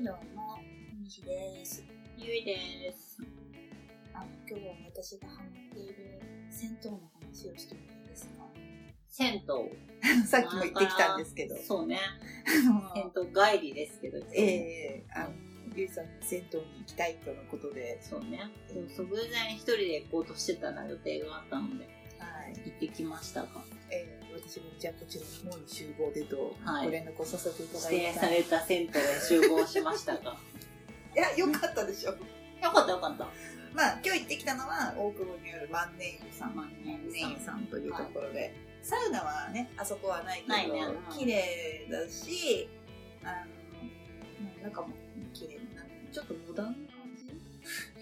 はい、どうも、みひです。ゆいです。あの、今日は私がハマっている銭湯の話をしてもいいですか？銭湯。さっきも言ってきたんですけど。そうね。あ 銭の湯帰りですけど。ええあの、ゆいさんの銭湯に行きたいとのことで、そうね。でもそう偶然一人で行こうとしてたら予定があったので、はい。行ってきましたが、えー私もじゃあこちらの方に集合でと、はいご連絡をさせていただいた。指定された銭湯へ集合しましたが。いや、よかったでしょ。よかったよかった。まあ、今日行ってきたのは、大久保にある万年湯さん。万年湯さんというところで、サウナはね、あそこはないけど、ないねうん綺麗だし、あの、中も綺麗な、ちょっとモダン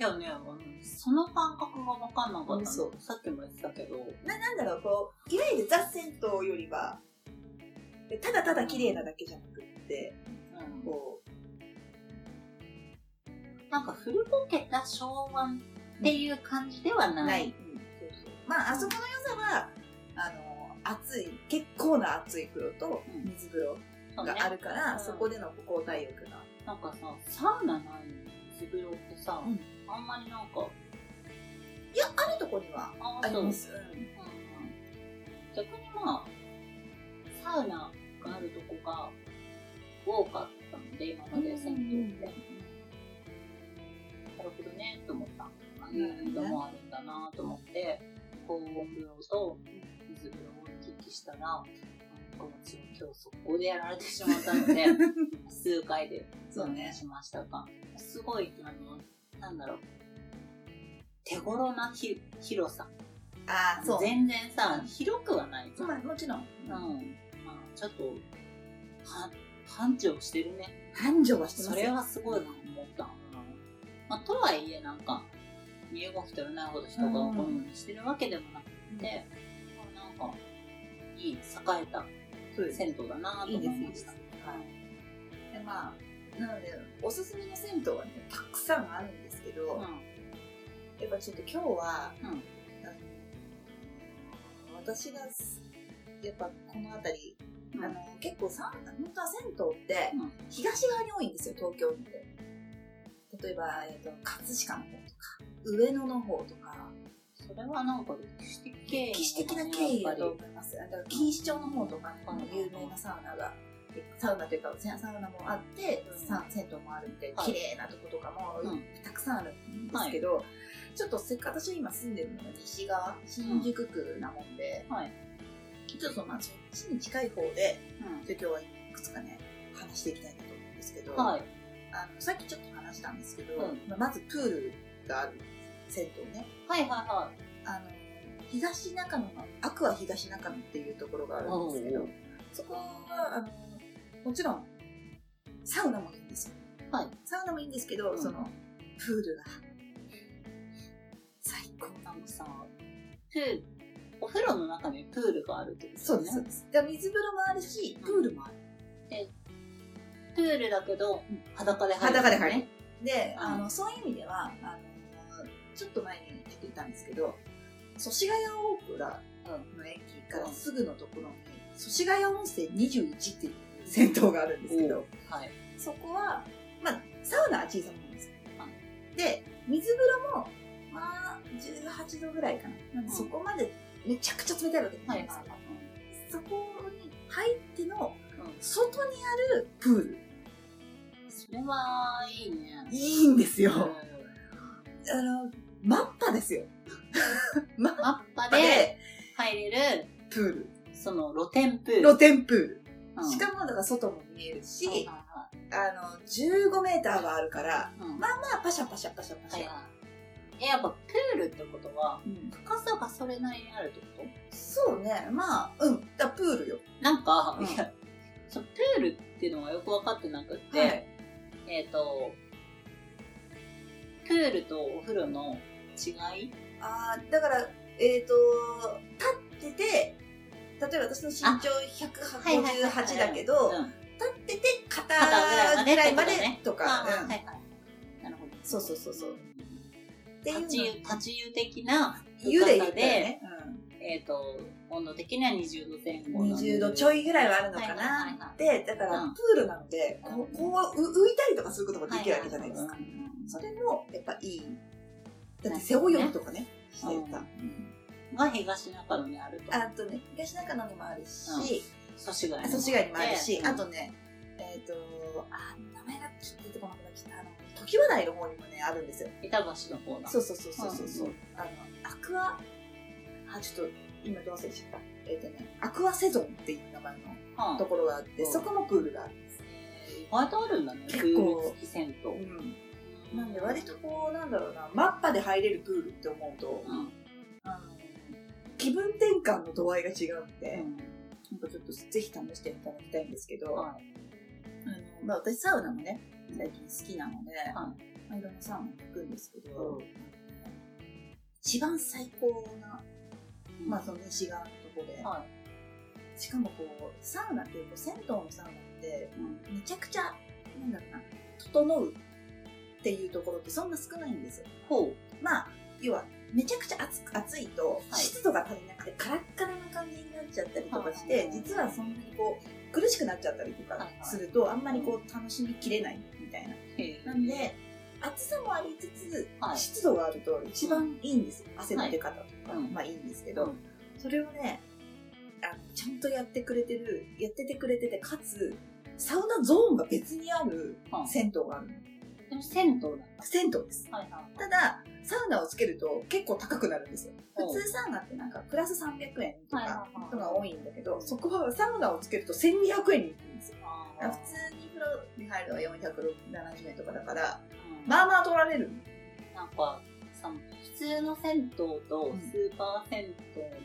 な感じいやね、その感覚が分かんなかった嘘。の。さっきも言ってたけど、ななんだろう、こう、いわゆるザ・銭湯よりは、ただただ綺麗なだけじゃなくって、うん。こなんか古ぼけた昭和っていう感じではう、ない。ない。そうそう。まあ、あそこの良さは、あの、熱い、結構な熱い風呂とうん。水風呂そうねがあるから、うん。そこでの交代浴が。なんかさ、サウナないのに水風呂ってさ、うん。あんまりなんか、いや、あるとこにはああります。うん。うん。逆にまあ、サウナがあるとこが多かったので、今まで銭湯って。なるほどね、と思った。あん。なのもあるんだなと思って、高温風呂と水風呂を行き来したら、今日速攻でやられてしまったので、数回でそうねしましたが、すごい、あの、なんだろう、手頃なひ広さ。ああ、そう。全然さ、広くはないじゃん。まあ、もちろん。うん。まあ、ちょっと、は、繁盛してるね。繁盛はしてますよそれはすごいな思った。うんまあ、とはいえ、なんか、身動き取れないほど人がこのようにしてるわけでもなくて、まあなんか、いい、栄えた銭湯だなと思いました。です。はい。で、まあ、なので、おすすめの銭湯はね、たくさんあるんですけど、うん。やっぱちょっと今日は、うん。あの私がす、やっぱこの辺り、うん。あの結構さ本当は銭湯ってうん。東側に多いんですよ東京って例えば、えー、と葛飾の方とか上野の方とか。それはなんか歴史的経緯歴史的な経緯だと思います。だから錦糸町の方とかにも有名なサウナがサウナというかサウナもあって、うん。さ銭湯もあるみたいなはい。綺麗なとことかもうん。たくさんあるんですけど、ちょっとせっかく私今住んでるのが西側新宿区なもんで、はい。ちょっとまあそっちに近い方でうん。で今日はいくつかね話していきたいなと思うんですけど、はい。あのさっきちょっと話したんですけど、うん。まずプールがある銭湯ね。はいはいはあの東中野のアクア東中野っていうところがあるんですけどそこはあのもちろんサウナもいいんですよ。い。はい。サウナもいいんですけど、うん。そのプールが。最高なんかさ、プール、お風呂の中にプールがあるってことそうですそうです。水風呂もあるしプールもある、プールだけど、裸で入る、裸で入る。で、うん。あの、そういう意味では、あの、ちょっと前に言ったんですけど、祖師ヶ谷大倉の駅からすぐのところに、祖師ヶ谷温泉21っていう銭湯があるんですけど、はい。そこは、まあ、サウナは小さめなんです。で、水風呂も、まあ、18度ぐらいかな。なそこまでめちゃくちゃ冷たいわけじゃなはいいですはいけど、そこに入ってのうん外にあるプール。それはいいね。いいんですよ。うんあの、マッパですよ。マッパで入れる、プール。その露天プール。露天プール。うん。しかも、だから外も見えるし、はいはあの、15メーターはあるから、まあまあ、パシャパシャパシャパシャ。え、やっぱプールってことは、うん。深さがそれなりにあるってこと？そうね、まあ、うん、だプールよ。なんか、うん。いや、プールっていうのがよく分かってなくって、はい。えっ、と、プールとお風呂の違い？ああ、だから、えっ、と、立ってて、例えば私の身長158だけど、うん。立ってて肩肩ぐらいまでとね。とか。なるほど。そうそうそうそう。っていうの立ち湯、的な湯で言ったら深さで、ね、えっ、と、温度的には20度前うん、後の20度ちょいぐらいはあるのかな。で、だからうん。プールなので、こうこうう浮いたりとかかすることもできるわけじゃないですか。はいはいはい。それも、やっぱいい。だって、背泳ぎとかね、してた。が東中野にあると。あとね、東中野にもあるし、祖師ヶ谷にもあるし、うんあとね、えっ、と、あ、名前がちょっと出てこなくなっちゃった。あの、時話題の方にもね、あるんですよ。板橋の方だ。そうそうそうそうそうそう、うんあの、アクア、あ、ちょっと、今どう忘れちゃった。えっ、とね、アクアセゾンっていう名前のはあところがあって、うんそこもプールがあるんです。意外とあるんだね。結構銭湯。うん。なんで割とこう、なんだろうな、マッパで入れるプールって思うと、うん。あの、気分転換の度合いが違うんで、うん。なんかちょっとぜひ試していただきたいんですけど、はい。あのまあ、私サウナもね、最近好きなので、はい。まあ、いろんなサウナ行くんですけど、一番最高な、まあその西側のところで、はしかもこう、サウナっていうと、銭湯のサウナって、い。うん。めちゃくちゃ、なんだろうな、整うっていうところってそんな少ないんですよ。ほまあ、要は、めちゃくちゃ暑く暑いと、はい湿度が足りなくて、カラッカラな感じになっちゃったりとかしはてい、実はそんなにこう、苦しくなっちゃったりとかすると、あんまりこう、楽しみきれないみたいな。なんで、暑さもありつつ、はい湿度があると一番いいんですよ。汗の出方とか、うんまあいいんですけど、うんそれをね、あのちゃんとやってくれてる、やっててくれてて、かつ、サウナゾーンが別にあるうん銭湯があるの。銭湯なんだ。銭湯です。はいはい。ただ、サウナをつけると結構高くなるんですよ。う。ん普通サウナってなんかプラス300円とはいかのが多いんだけど、そこはサウナをつけると1200円に行くんですよ。普通に風呂に入るのは470円とかだから、うん。まあまあ取られる。なんかさ普通の銭湯とスーパー銭湯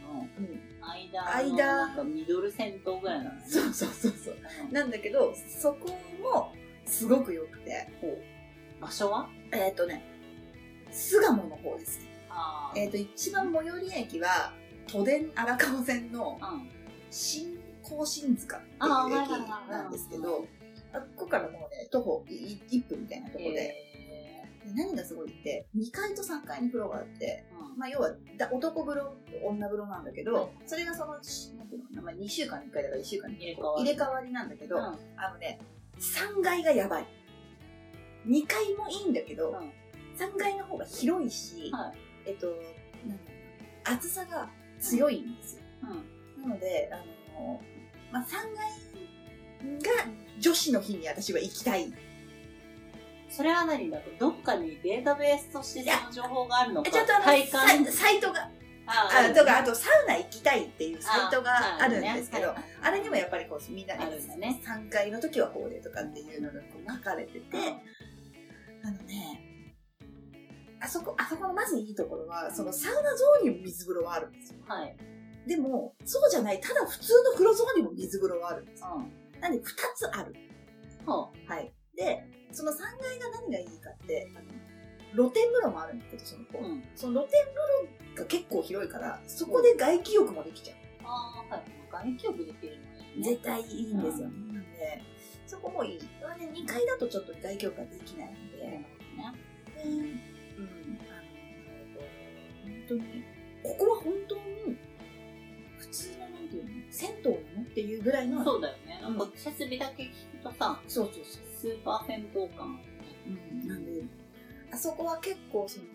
のうん。間の間。なんかミドル銭湯ぐらいなのね。そうそうそうそう。うん。なんだけど、そこもすごく良くて、場所は？えっ、とね、巣鴨えっ、と、一番最寄り駅は、都電荒川線のうん。新甲信塚っていう駅はいなんですけど、あここからもうね、徒歩1分みたいなところで、えで何がすごいって、2階と3階に風呂があって、ーうん。まあ要はだ男風呂、女風呂なんだけど、はい。それがその、しなんていうの、まあ、2週間に1回だから1週間に入れ替わり。入れ替わりなんだけど、うん。あのね、3階がやばい。2階もいいんだけど、うん。3階の方が広いし、はいえっと、なんだろうな暑さが強いんですよ。うんなので、あの、まあ、3階が女子の日に私は行きたい。それは何だとどっかにデータベースとしてその情報があるのかちょっとあの、体感？サイトが、ああとか、あとサウナ行きたいっていうサイトがあるんですけど、ああれにもやっぱりこうみんなであるんだね。3階の時はこうでとかっていうのがこう書かれてて、あのね、あそこ、あそこのまずいいところは、そのサウナゾーンにも水風呂はあるんですよ。はい。でも、そうじゃない、ただ普通の風呂ゾーンにも水風呂はあるんですよ。うん。なんで2つある。ほはい。で、その3階が何がいいかって、あの露天風呂もあるんだけど、その子、う。うん。その露天風呂が結構広いから、そこで外気浴もできちゃう。ああ、はい。外気浴できるのね。絶対いいんですよ。なんで、そこもいい。ね、2階だとちょっと外気浴ができないので、なるね、ほどね。うん、あの、本当に、ここは本当に、普通のなんていうの、銭湯なのっていうぐらいの、そうだよね。なんか設備だけ聞くとさ、そうそうそう。スーパー銭湯感。うん、なんで、あそこは結構その、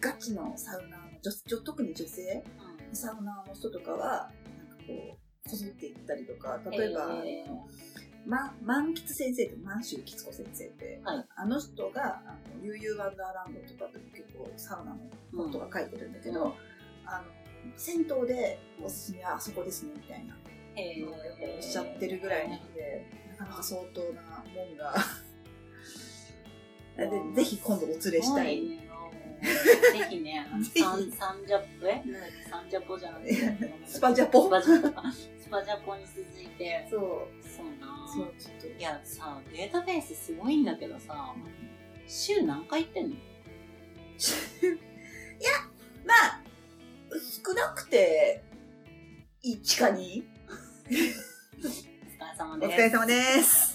ガチのサウナの女、女特に女性うん。サウナの人とかは、なんかこう、こぞって行ったりとか、例えば、えーま、満喫先生って満州吉子先生って、はい。あの人が、あの、悠々ワンダーランドとかで結構サウナの本とか書いてるんだけど、うん。あの、銭湯でおすすめはあそこですね、みたいなえのをやっぱおっしゃってるぐらいなので、なかなか相当なもんが、でぜひ今度お連れしたい。ね。ぜひね、あのサンサンジャポえなんだっけサンジャポじゃなくて、スパジャポ？スパジャポか。スパジャポに続いて、そう、そうなそう、ちょっと。いやさ、データベースすごいんだけどさ、週何回行ってんの？いや、まあ、少なくて、1か 2? お疲れ様です。お疲れ様です。